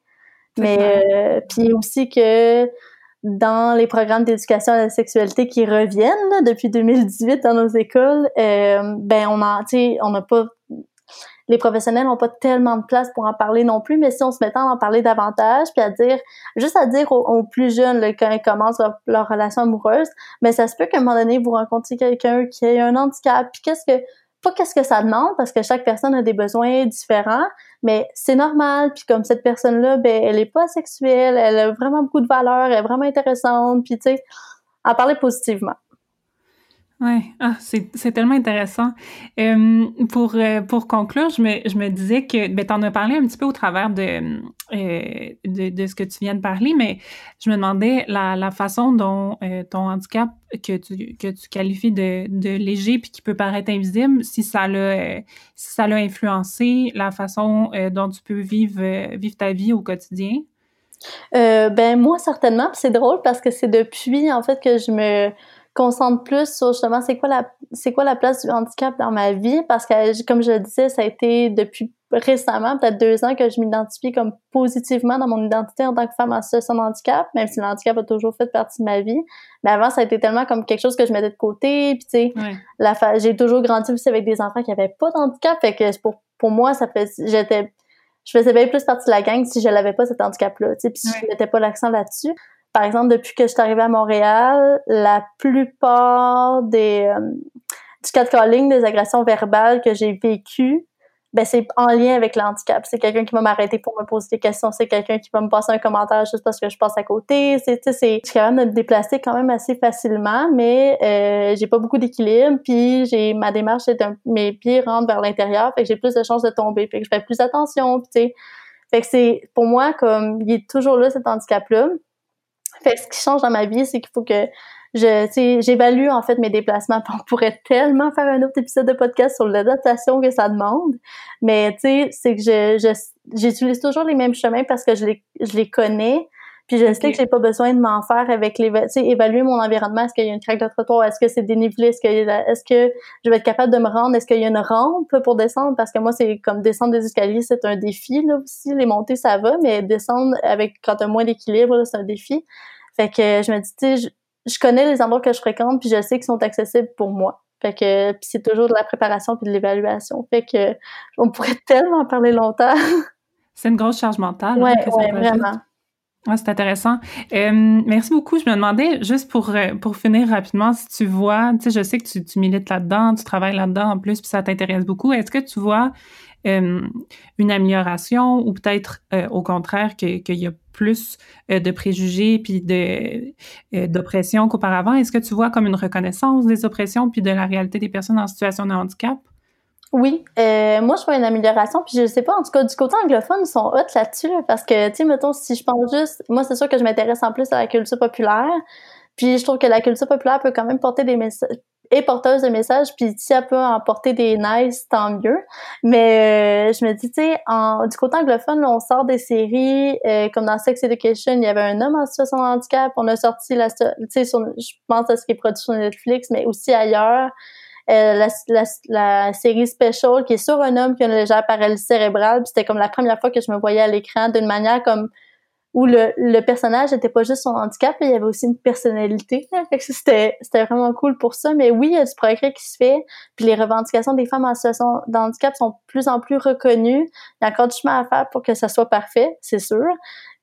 Mais euh, puis aussi que dans les programmes d'éducation à la sexualité qui reviennent là, depuis 2018 dans nos écoles, euh, ben on a, on n'a pas les professionnels n'ont pas tellement de place pour en parler non plus, mais si on se mettait à en parler davantage, puis à dire, juste à dire aux, plus jeunes là, quand ils commencent leur, relation amoureuse, mais ça se peut qu'à un moment donné, vous rencontriez quelqu'un qui a un handicap, puis qu'est-ce que pas qu'est-ce que ça demande parce que chaque personne a des besoins différents, mais c'est normal. Puis comme cette personne-là, ben elle est pas sexuelle, elle a vraiment beaucoup de valeur, elle est vraiment intéressante. Puis tu sais, en parler positivement. Oui, ah, c'est tellement intéressant. Pour, euh, pour conclure, je me, je me disais que ben, tu en as parlé un petit peu au travers de, euh, de, de, ce que tu viens de parler, mais je me demandais la, la façon dont euh, ton handicap que tu, que tu qualifies de, de léger puis qui peut paraître invisible, si ça l'a si ça l'a influencé la façon dont tu peux vivre, vivre ta vie au quotidien? ben moi certainement, c'est drôle parce que c'est depuis en fait que je me concentre plus sur justement c'est quoi la c'est quoi la place du handicap dans ma vie? Parce que comme je le disais ça a été depuis récemment peut-être deux ans que je m'identifie comme positivement dans mon identité en tant que femme en situation de handicap même si le handicap a toujours fait partie de ma vie. Mais avant ça a été tellement comme quelque chose que je mettais de côté puis tu sais la j'ai toujours grandi aussi avec des enfants qui avaient pas de handicap fait que pour pour moi ça fait j'étais je faisais bien plus partie de la gang si je l'avais pas cet handicap là tu sais puis si je mettais pas l'accent là-dessus par exemple, depuis que je suis arrivée à Montréal, la plupart des euh, du catcalling, des agressions verbales que j'ai vécues, ben c'est en lien avec l'handicap. C'est quelqu'un qui va m'arrêter pour me poser des questions, c'est quelqu'un qui va me passer un commentaire juste parce que je passe à côté. C'est, sais, je suis capable de me déplacer quand même assez facilement, mais euh, j'ai pas beaucoup d'équilibre. Puis j'ai ma démarche, c'est mes pieds rentrent vers l'intérieur, fait que j'ai plus de chances de tomber, fait que je fais plus attention. tu sais, fait que c'est pour moi comme il est toujours là cet handicap Fait ce qui change dans ma vie, c'est qu'il faut que je, j'évalue en fait mes déplacements. On pourrait tellement faire un autre épisode de podcast sur l'adaptation que ça demande, mais tu sais, c'est que je, j'utilise toujours les mêmes chemins parce que je les, je les connais. Puis je sais que j'ai pas besoin de m'en faire avec les, tu sais, évaluer mon environnement. Est-ce qu'il y a une craque de trottoir? Est-ce que c'est dénivelé? Est-ce que, est-ce que je vais être capable de me rendre? Est-ce qu'il y a une rampe pour descendre? Parce que moi, c'est comme descendre des escaliers, c'est un défi, là, aussi. Les montées, ça va, mais descendre avec, quand t'as moins d'équilibre, c'est un défi. Fait que je me dis, tu sais, je, connais les endroits que je fréquente, puis je sais qu'ils sont accessibles pour moi. Fait que c'est toujours de la préparation puis de l'évaluation. Fait que on pourrait tellement parler longtemps. c'est une grosse charge mentale. Ouais, ouais vraiment. Ouais, c'est intéressant. Euh, merci beaucoup. Je me demandais, juste pour, euh, pour finir rapidement, si tu vois, tu sais, je sais que tu, tu milites là-dedans, tu travailles là-dedans en plus, puis ça t'intéresse beaucoup. Est-ce que tu vois euh, une amélioration ou peut-être euh, au contraire qu'il y a plus euh, de préjugés puis de d'oppression qu'auparavant? Est-ce que tu vois comme une reconnaissance des oppressions puis de la réalité des personnes en situation de handicap? Oui, moi je vois une amélioration, puis je sais pas, en tout cas du côté anglophone, ils sont hot là-dessus, parce que, tu sais, mettons, si je pense juste, moi c'est sûr que je m'intéresse en plus à la culture populaire, puis je trouve que la culture populaire peut quand même porter des messages, est porteuse de messages, puis si elle peut emporter des nice, tant mieux. Mais euh, je me dis, tu sais, du côté anglophone, on sort des séries euh, comme dans Sex Education, il y avait un homme en situation de handicap. On a sorti la, tu sais, je pense à ce qui est produit sur Netflix, mais aussi ailleurs. Euh, la, la, la, série Special qui est sur un homme qui a une légère paralysie cérébrale. C'était comme la première fois que je me voyais à l'écran d'une manière comme où le, le personnage n'était pas juste son handicap, il y avait aussi une personnalité. C'était c'était vraiment cool pour ça. Mais oui, il y a du progrès qui se fait. Puis les revendications des femmes en situation de sont de plus en plus reconnues. Il y a encore du chemin à faire pour que ça soit parfait, c'est sûr.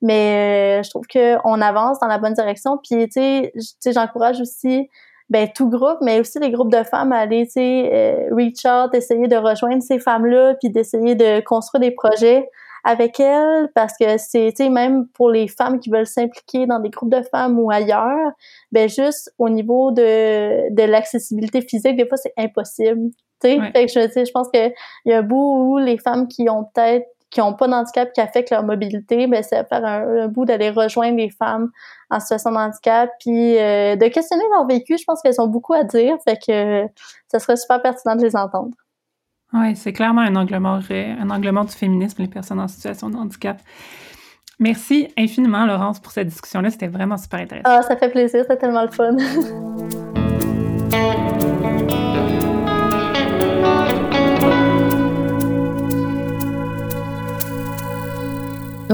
Mais euh, je trouve qu'on avance dans la bonne direction. Puis tu sais, j'encourage aussi ben tout groupe, mais aussi les groupes de femmes à aller, tu sais, euh, reach out, essayer de rejoindre ces femmes-là, puis d'essayer de construire des projets avec elles parce que c'est, tu sais, même pour les femmes qui veulent s'impliquer dans des groupes de femmes ou ailleurs, ben juste au niveau de, de l'accessibilité physique, des fois c'est impossible. Tu sais, fait que je, je pense qu'il y a un bout où les femmes qui ont peut-être qui ont pas d'handicap qui affecte leur mobilité, ben c'est faire un, bout d'aller rejoindre les femmes en situation de handicap, puis euh, de questionner leur vécu. Je pense qu'elles ont beaucoup à dire, fait que ça serait super pertinent de les entendre. Oui, c'est clairement un angle mort, euh, un angle mort du féminisme, les personnes en situation de handicap. Merci infiniment, Laurence, pour cette discussion-là. C'était vraiment super intéressant. Ah, ça fait plaisir, c'était tellement le fun.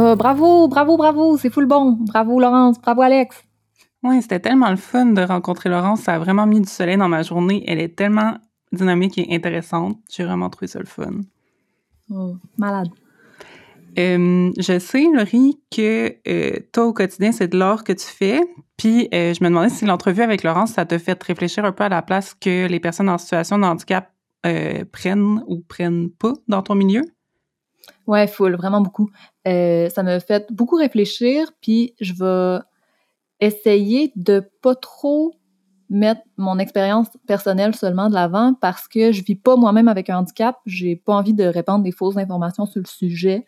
Oh, bravo, bravo, bravo, c'est full bon. Bravo, Laurence, bravo, Alex. Oui, c'était tellement le fun de rencontrer Laurence. Ça a vraiment mis du soleil dans ma journée. Elle est tellement dynamique et intéressante. J'ai vraiment trouvé ça le fun. Oh, malade. Euh, je sais, Laurie, que euh, toi, au quotidien, c'est de l'art que tu fais. Puis, euh, je me demandais si l'entrevue avec Laurence, ça te fait réfléchir un peu à la place que les personnes en situation de handicap prennent ou prennent pas dans ton milieu? Ouais, full, vraiment beaucoup. ça me fait beaucoup réfléchir, puis je vais essayer de pas trop mettre mon expérience personnelle seulement de l'avant parce que je vis pas moi-même avec un handicap. J'ai pas envie de répandre des fausses informations sur le sujet.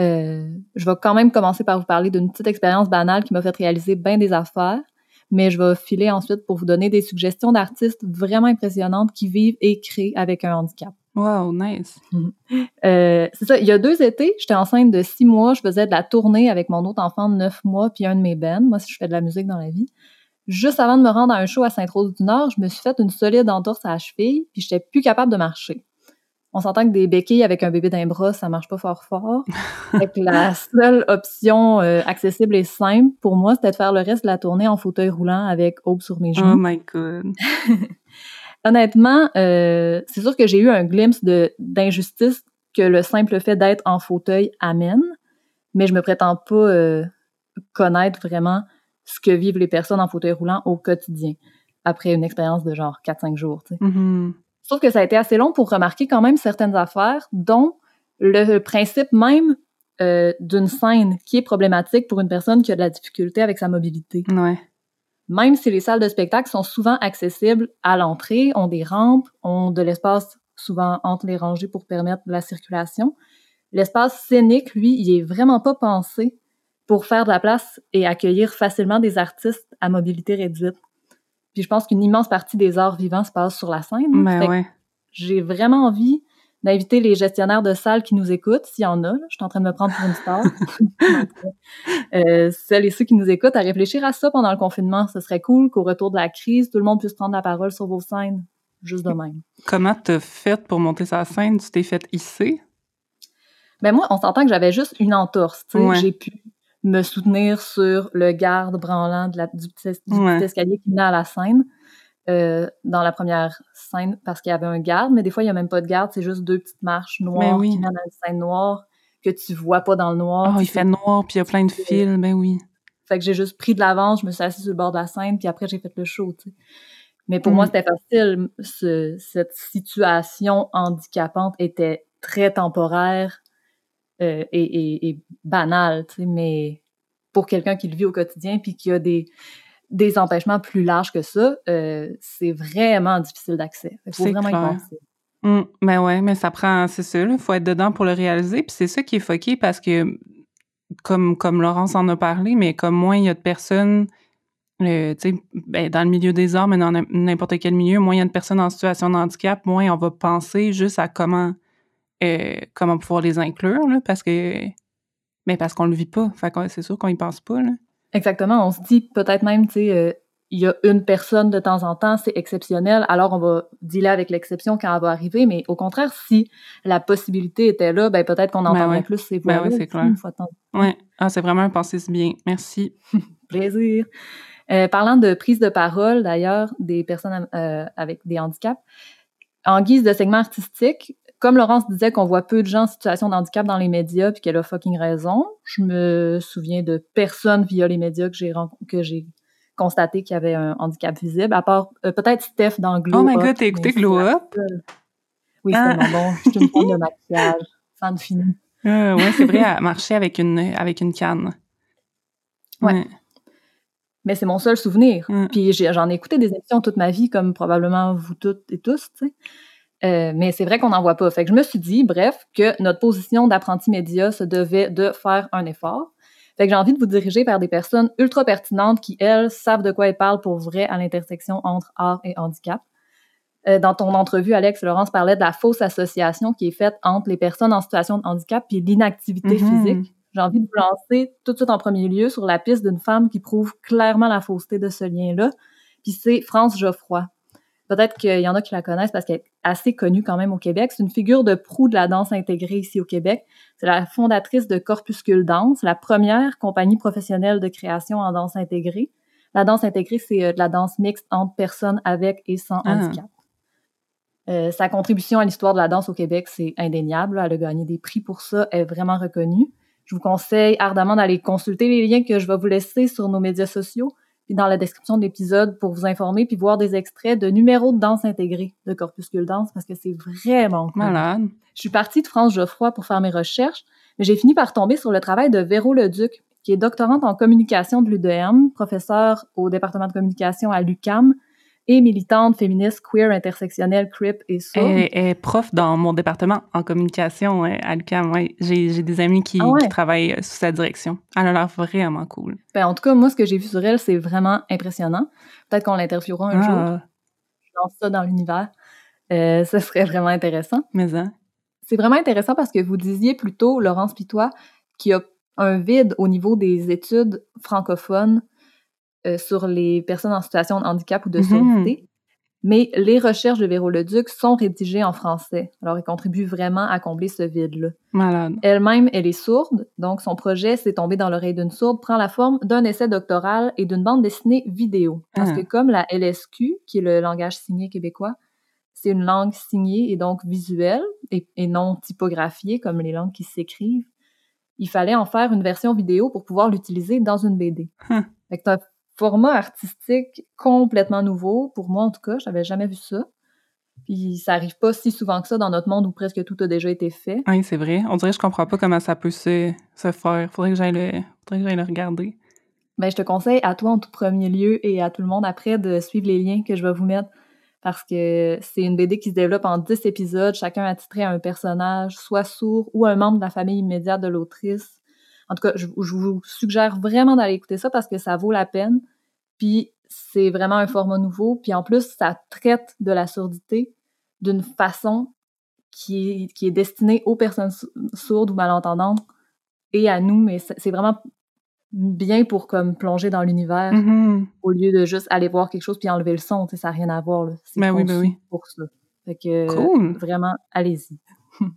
Euh, je vais quand même commencer par vous parler d'une petite expérience banale qui m'a fait réaliser bien des affaires, mais je vais filer ensuite pour vous donner des suggestions d'artistes vraiment impressionnantes qui vivent et créent avec un handicap. Wow, nice. Euh, c'est ça. Il y a deux étés, j'étais enceinte de six mois. Je faisais de la tournée avec mon autre enfant de neuf mois puis un de mes bands. Moi, si je fais de la musique dans la vie juste avant de me rendre à un show à Sainte-Rose-du-Nord, je me suis fait une solide entorse à la cheville, puis j'étais plus capable de marcher. On s'entend que des béquilles avec un bébé d'un bras, ça marche pas fort fort. fait la seule option euh, accessible et simple pour moi, c'était de faire le reste de la tournée en fauteuil roulant avec Aube sur mes genoux. Oh my god. Honnêtement, euh, c'est sûr que j'ai eu un glimpse d'injustice que le simple fait d'être en fauteuil amène, mais je me prétends pas euh, connaître vraiment ce que vivent les personnes en fauteuil roulant au quotidien après une expérience de genre 4-5 jours. Tu mm-hmm. Sauf que ça a été assez long pour remarquer quand même certaines affaires, dont le principe même euh, d'une scène qui est problématique pour une personne qui a de la difficulté avec sa mobilité. Ouais. Même si les salles de spectacle sont souvent accessibles à l'entrée, ont des rampes, ont de l'espace souvent entre les rangées pour permettre la circulation, l'espace scénique, lui, il est vraiment pas pensé pour faire de la place et accueillir facilement des artistes à mobilité réduite. Puis je pense qu'une immense partie des arts vivants se passe sur la scène. Ben j'ai vraiment envie d'inviter les gestionnaires de salles qui nous écoutent, s'il y en a. je suis en train de me prendre pour une star. euh, celles et ceux qui nous écoutent à réfléchir à ça pendant le confinement. Ce serait cool qu'au retour de la crise, tout le monde puisse prendre la parole sur vos scènes, juste de même. Comment t'as fait pour monter sa scène? Tu t'es fait hisser? Ben moi, on s'entend que j'avais juste une entorse. J'ai pu me soutenir sur le garde branlant de la, du, petit, escalier qui menait à la scène. Euh, dans la première scène parce qu'il y avait un garde, mais des fois, il n'y a même pas de garde, c'est juste deux petites marches noires qui mènent à une scène noire que tu vois pas dans le noir. Oh, il fait noir, puis il y a plein de fils, ben oui. Fait que j'ai juste pris de l'avance, je me suis assise sur le bord de la scène, puis après, j'ai fait le show, tu sais. Mais pour moi, mm. c'était facile. Ce, cette situation handicapante était très temporaire euh, et, banal, tu sais, mais pour quelqu'un qui le vit au quotidien puis qui a des, des empêchements plus larges que ça, euh, c'est vraiment difficile d'accès. Il faut vraiment clair. y penser. Mmh, ben ouais, mais ça prend, c'est ça, il faut être dedans pour le réaliser. Puis c'est ça qui est foqué parce que, comme, comme Laurence en a parlé, mais comme moins il y a de personnes le, ben, dans le milieu des arts, mais dans n'importe quel milieu, moins il y a de personnes en situation de handicap, moins on va penser juste à comment, euh, comment pouvoir les inclure, là, parce que, mais parce qu'on le vit pas. Fait c'est sûr qu'on y pense pas, là. Exactement. On se dit peut-être même, tu sais, euh, il y a une personne de temps en temps, c'est exceptionnel, alors on va dealer avec l'exception quand elle va arriver, mais au contraire, si la possibilité était là, ben peut-être qu'on entendrait ben plus ces voix ben oui, c'est clair. Ouais. Ah, c'est vraiment un pensée bien. Merci. Plaisir. Euh, parlant de prise de parole, d'ailleurs, des personnes euh, avec des handicaps, en guise de segment artistique, comme Laurence disait qu'on voit peu de gens en situation de handicap dans les médias, puis qu'elle a fucking raison, je me souviens de personne via les médias que j'ai que j'ai constaté qu'il y avait un handicap visible, à part euh, peut-être Steph dans Glow Oh my god, t'as écouté Glow Up? Oui, c'est ah. bon. Je suis une fan de maquillage. Fan fini. Euh, ouais, c'est vrai, elle marchait avec une, avec une canne. Ouais. Mais c'est mon seul souvenir. Mm. Puis j'en ai, écouté des émissions toute ma vie, comme probablement vous toutes et tous, tu sais. Euh, mais c'est vrai qu'on n'en voit pas. Fait que je me suis dit, bref, que notre position d'apprenti média se devait de faire un effort. Fait que j'ai envie de vous diriger vers des personnes ultra pertinentes qui, elles, savent de quoi elles parlent pour vrai à l'intersection entre art et handicap. Euh, dans ton entrevue, Alex, Laurence parlait de la fausse association qui est faite entre les personnes en situation de handicap et l'inactivité mm-hmm. physique. J'ai envie de vous lancer tout de suite en premier lieu sur la piste d'une femme qui prouve clairement la fausseté de ce lien-là. Puis c'est France Geoffroy. Peut-être qu'il y en a qui la connaissent parce qu'elle est assez connue quand même au Québec. C'est une figure de proue de la danse intégrée ici au Québec. C'est la fondatrice de Corpuscule Danse, la première compagnie professionnelle de création en danse intégrée. La danse intégrée, c'est euh, de la danse mixte entre personnes avec et sans ah. handicap. Euh, sa contribution à l'histoire de la danse au Québec, c'est indéniable. Elle a gagné des prix pour ça, elle est vraiment reconnue. Je vous conseille ardemment d'aller consulter les liens que je vais vous laisser sur nos médias sociaux puis dans la description de l'épisode pour vous informer puis voir des extraits de numéros de danse intégrés de Corpuscule Danse parce que c'est vraiment cool. Malade. Je suis partie de France Geoffroy pour faire mes recherches, mais j'ai fini par tomber sur le travail de Véro Leduc, qui est doctorante en communication de l'UDM, professeur au département de communication à l'UCAM, et militante féministe queer intersectionnelle CRIP et sourde. Elle, est prof dans mon département en communication à l'UQAM. Ouais. J'ai des amis qui, ah qui, travaillent sous sa direction. Elle a l'air vraiment cool. Ben, en tout cas, moi, ce que j'ai vu sur elle, c'est vraiment impressionnant. Peut-être qu'on l'interviewera un jour. Ah. Je lance ça dans l'univers. Euh, ce serait vraiment intéressant. Mais hein? C'est vraiment intéressant parce que vous disiez plutôt, Laurence Pitois, qu'il y a un vide au niveau des études francophones euh, sur les personnes en situation de handicap ou de mm Mais les recherches de Véro Leduc sont rédigées en français. Alors, elle contribue vraiment à combler ce vide-là. Malade. Elle-même, elle est sourde, donc son projet, C'est tombé dans l'oreille d'une sourde, prend la forme d'un essai doctoral et d'une bande dessinée vidéo. Parce ah. que comme la LSQ, qui est le langage signé québécois, c'est une langue signée et donc visuelle et, non typographiée comme les langues qui s'écrivent, il fallait en faire une version vidéo pour pouvoir l'utiliser dans une BD. Hum. Fait que format artistique complètement nouveau. Pour moi, en tout cas, j'avais jamais vu ça. Puis ça arrive pas si souvent que ça dans notre monde où presque tout a déjà été fait. Oui, c'est vrai. On dirait que je comprends pas comment ça peut se, se faire. Faudrait que j'aille le, faudrait que j'aille le regarder. Ben, je te conseille à toi en tout premier lieu et à tout le monde après de suivre les liens que je vais vous mettre parce que c'est une BD qui se développe en 10 épisodes, chacun attitré à un personnage, soit sourd ou un membre de la famille immédiate de l'autrice. En tout cas, je, vous suggère vraiment d'aller écouter ça parce que ça vaut la peine. Puis c'est vraiment un format nouveau. Puis en plus, ça traite de la surdité d'une façon qui est, qui est destinée aux personnes sourdes ou malentendantes et à nous, mais c'est vraiment bien pour comme plonger dans l'univers mm-hmm. au lieu de juste aller voir quelque chose puis enlever le son, ça n'a rien à voir. C'est ben oui, ben oui. pour ça. Fait que vraiment, allez-y.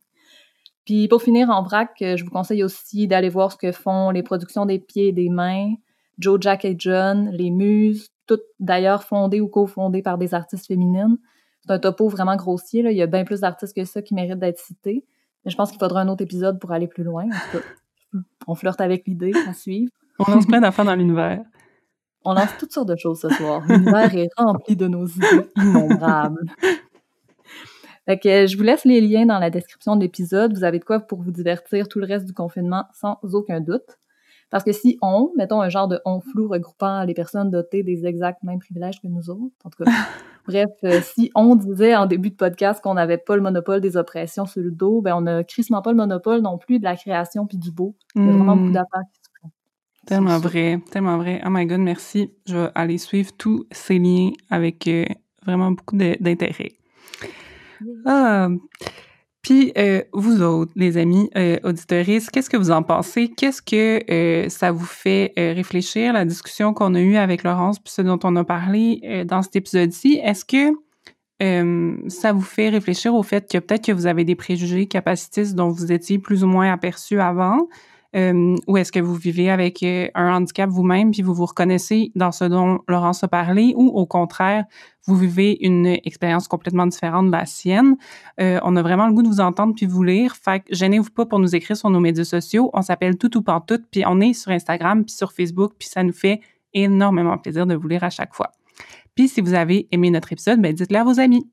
Puis pour finir en vrac, je vous conseille aussi d'aller voir ce que font les productions des pieds et des mains, Joe, Jack et John, les Muses, toutes d'ailleurs fondées ou cofondées par des artistes féminines. C'est un topo vraiment grossier, là. il y a bien plus d'artistes que ça qui méritent d'être cités. Mais je pense qu'il faudra un autre épisode pour aller plus loin. on flirte avec l'idée à suivre. On lance plein d'affaires dans l'univers. On lance toutes sortes de choses ce soir. L'univers est rempli de nos idées innombrables. Fait que je vous laisse les liens dans la description de l'épisode. Vous avez de quoi pour vous divertir tout le reste du confinement sans aucun doute. Parce que si on, mettons un genre de on flou regroupant les personnes dotées des exacts mêmes privilèges que nous autres, en tout cas, bref, euh, si on disait en début de podcast qu'on n'avait pas le monopole des oppressions sur le dos, ben on n'a crissement pas le monopole non plus de la création puis du beau. Il y a vraiment beaucoup hmm. d'affaires qui se font. Tellement vrai, tellement vrai. Oh my god, merci. Je vais aller suivre tous ces liens avec euh, vraiment beaucoup d'intérêt. Ah. Puis, euh, vous autres, les amis euh, auditoristes, qu'est-ce que vous en pensez? Qu'est-ce que euh, ça vous fait réfléchir, la discussion qu'on a eue avec Laurence, puis ce dont on a parlé dans cet épisode-ci? Est-ce que ça vous fait réfléchir au fait que peut-être que vous avez des préjugés capacitistes dont vous étiez plus ou moins aperçus avant? Euh, ou est-ce que vous vivez avec euh, un handicap vous-même puis vous vous reconnaissez dans ce dont Laurence a parlé ou au contraire, vous vivez une expérience complètement différente de la sienne? Euh, on a vraiment le goût de vous entendre puis vous lire. Fait que gênez-vous pas pour nous écrire sur nos médias sociaux. On s'appelle Tout ou Pantoute puis on est sur Instagram puis sur Facebook puis ça nous fait énormément plaisir de vous lire à chaque fois. Puis si vous avez aimé notre épisode, ben dites-le à vos amis.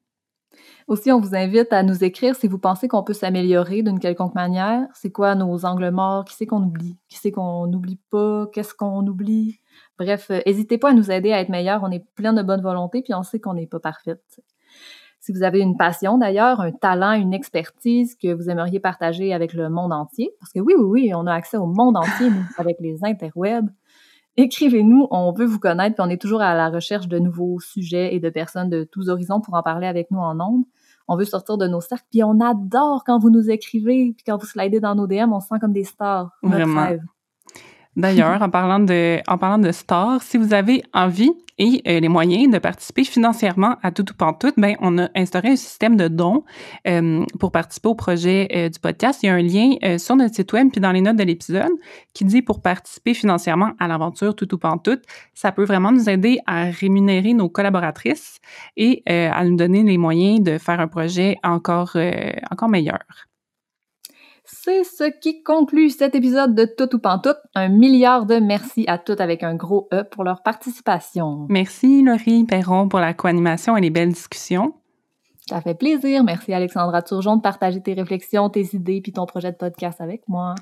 Aussi, on vous invite à nous écrire si vous pensez qu'on peut s'améliorer d'une quelconque manière. C'est quoi nos angles morts? Qui c'est qu'on oublie? Qui c'est qu'on n'oublie pas? Qu'est-ce qu'on oublie? Bref, euh, n'hésitez pas à nous aider à être meilleurs. On est plein de bonne volonté, puis on sait qu'on n'est pas parfaite. Si vous avez une passion d'ailleurs, un talent, une expertise que vous aimeriez partager avec le monde entier, parce que oui, oui, oui, on a accès au monde entier, avec les interwebs, écrivez-nous, on veut vous connaître, puis on est toujours à la recherche de nouveaux sujets et de personnes de tous horizons pour en parler avec nous en nombre on veut sortir de nos cercles, puis on adore quand vous nous écrivez, puis quand vous slidez dans nos DM, on se sent comme des stars. Vraiment. D'ailleurs, en parlant de, en stars, si vous avez envie et euh, les moyens de participer financièrement à Tout ou Pantoute, ben on a instauré un système de dons euh, pour participer au projet euh, du podcast. Il y a un lien sur notre site web puis dans les notes de l'épisode qui dit pour participer financièrement à l'aventure Tout ou Pantoute, ça peut vraiment nous aider à rémunérer nos collaboratrices et à nous donner les moyens de faire un projet encore encore meilleur. C'est ce qui conclut cet épisode de Tout ou Pantoute. Un milliard de merci à toutes avec un gros E pour leur participation. Merci Laurie Perron pour la co-animation et les belles discussions. Ça fait plaisir. Merci Alexandra Turgeon de partager tes réflexions, tes idées puis ton projet de podcast avec moi.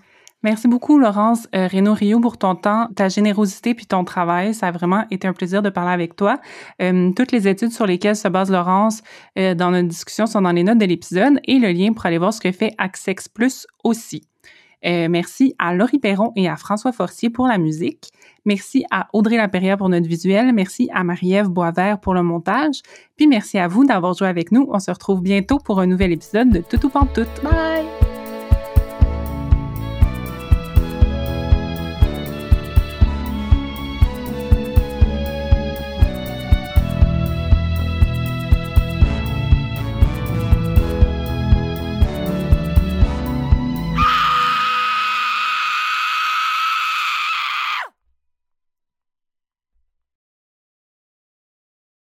Merci beaucoup, Laurence euh, Renaud-Rio, pour ton temps, ta générosité puis ton travail. Ça a vraiment été un plaisir de parler avec toi. Euh, toutes les études sur lesquelles se base Laurence euh, dans notre discussion sont dans les notes de l'épisode et le lien pour aller voir ce que fait Access Plus aussi. Euh, merci à Laurie Perron et à François Forcier pour la musique. Merci à Audrey Laperrière pour notre visuel. Merci à Marie-Ève Boisvert pour le montage. Puis merci à vous d'avoir joué avec nous. On se retrouve bientôt pour un nouvel épisode de Tout ou Pantoute. Bye!